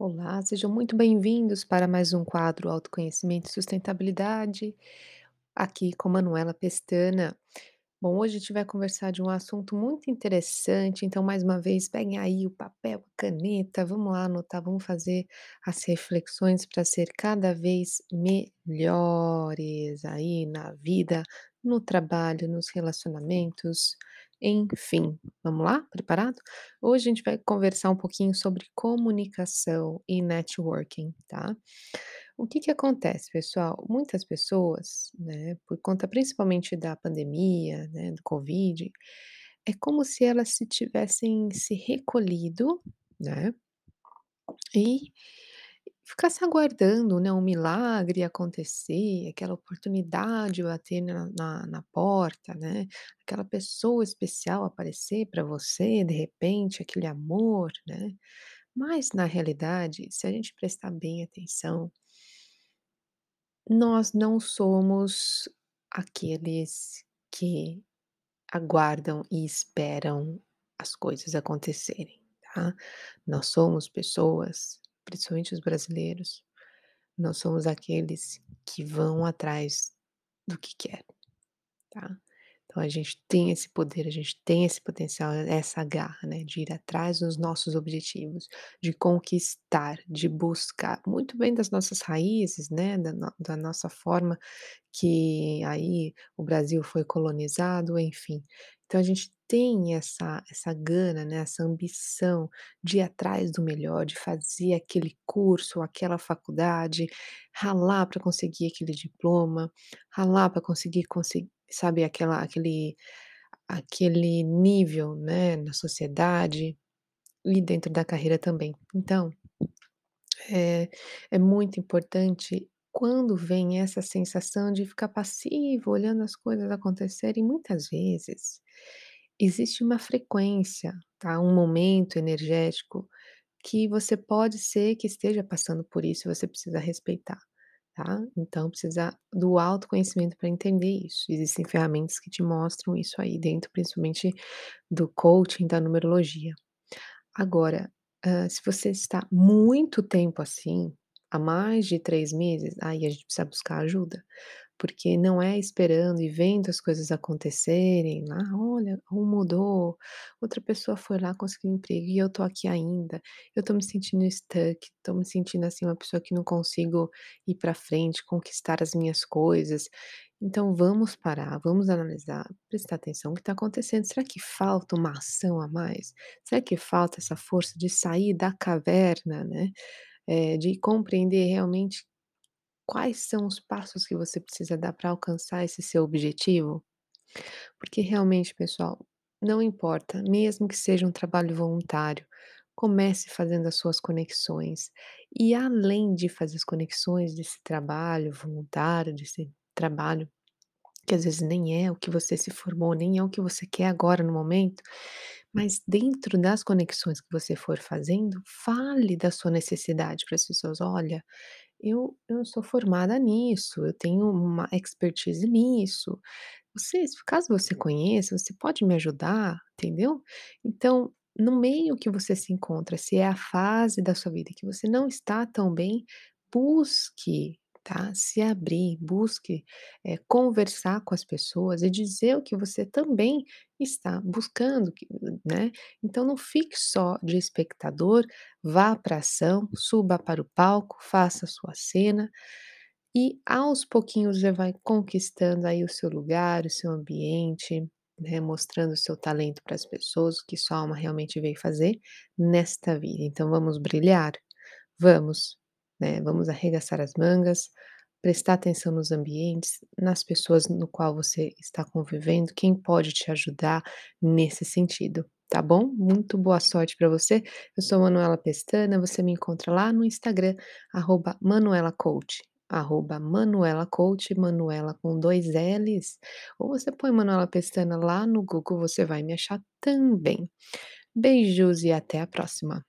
Olá, sejam muito bem-vindos para mais um quadro Autoconhecimento e Sustentabilidade, aqui com Manuela Pestana. Bom, hoje a gente vai conversar de um assunto muito interessante, então, mais uma vez, peguem aí o papel, a caneta, vamos lá anotar, vamos fazer as reflexões para ser cada vez melhores aí na vida, no trabalho, nos relacionamentos, enfim. Vamos lá? Preparado? Hoje a gente vai conversar um pouquinho sobre comunicação e networking, tá? O que que acontece, pessoal? Muitas pessoas, né, por conta principalmente da pandemia, né, do Covid, é como se elas se tivessem se recolhido, né, e ficasse aguardando, né, um milagre acontecer, aquela oportunidade bater na na na porta, né, aquela pessoa especial aparecer para você, de repente, aquele amor, né. Mas, na realidade, se a gente prestar bem atenção Nós não somos aqueles que aguardam e esperam as coisas acontecerem, tá. Nós somos pessoas, principalmente os brasileiros, nós somos aqueles que vão atrás do que quer, tá. Então a gente tem esse poder, a gente tem esse potencial, essa garra, né, de ir atrás dos nossos objetivos, de conquistar, de buscar, muito bem das nossas raízes, né, da no da nossa forma que aí o Brasil foi colonizado, enfim. Então a gente tem essa essa gana, né, essa ambição de ir atrás do melhor, de fazer aquele curso, aquela faculdade, ralar para conseguir aquele diploma, ralar para conseguir conse sabe, aquela aquele aquele nível, né, na sociedade e dentro da carreira também. Então, é é muito importante quando vem essa sensação de ficar passivo, olhando as coisas acontecerem, muitas vezes existe uma frequência, tá, um momento energético que você pode ser que esteja passando por isso e você precisa respeitar, tá. Então precisa do autoconhecimento para entender isso. Existem ferramentas que te mostram isso aí dentro, principalmente do coaching, da numerologia. Agora, hã, se você está muito tempo assim, há mais de 3 meses, aí a gente precisa buscar ajuda, porque não é esperando e vendo as coisas acontecerem lá, "Olha, um mudou, outra pessoa foi lá, conseguiu emprego e eu tô aqui ainda, eu tô me sentindo stuck, tô me sentindo, assim, uma pessoa que não consigo ir pra frente, conquistar as minhas coisas". Então vamos parar, vamos analisar, prestar atenção o que está acontecendo. Será que falta uma ação a mais? Será que falta essa força de sair da caverna, né, eh, de compreender realmente quais são os passos que você precisa dar para alcançar esse seu objetivo? Porque realmente, pessoal, não importa, mesmo que seja um trabalho voluntário, comece fazendo as suas conexões. E além de fazer as conexões desse trabalho voluntário, desse trabalho que às vezes nem é o que você se formou, nem é o que você quer agora no momento, mas dentro das conexões que você for fazendo, fale da sua necessidade para as pessoas: "Olha, eu eu sou formada nisso, eu tenho uma expertise nisso. Você caso você conheça, você pode me ajudar?", entendeu? Então, no meio que você se encontra, se é a fase da sua vida que você não está tão bem, busque, tá, se abrir, busque, eh, conversar com as pessoas e dizer o que você também está buscando, né. Então não fique só de espectador, vá pra ação, suba para o palco, faça a sua cena e aos pouquinhos já vai conquistando aí o seu lugar, o seu ambiente, né, mostrando o seu talento para as pessoas, o que sua alma realmente veio fazer nesta vida. Então vamos brilhar? Vamos, né, vamos arregaçar as mangas, prestar atenção nos ambientes, nas pessoas no qual você está convivendo, quem pode te ajudar nesse sentido, tá bom? Muito boa sorte para você. Eu sou Manuela Pestana, você me encontra lá no Instagram, arroba Manuela Coach, arroba Manuela Coach, Manuela com 2 Ls, ou você põe Manuela Pestana lá no Google, você vai me achar também. Beijos e até a próxima.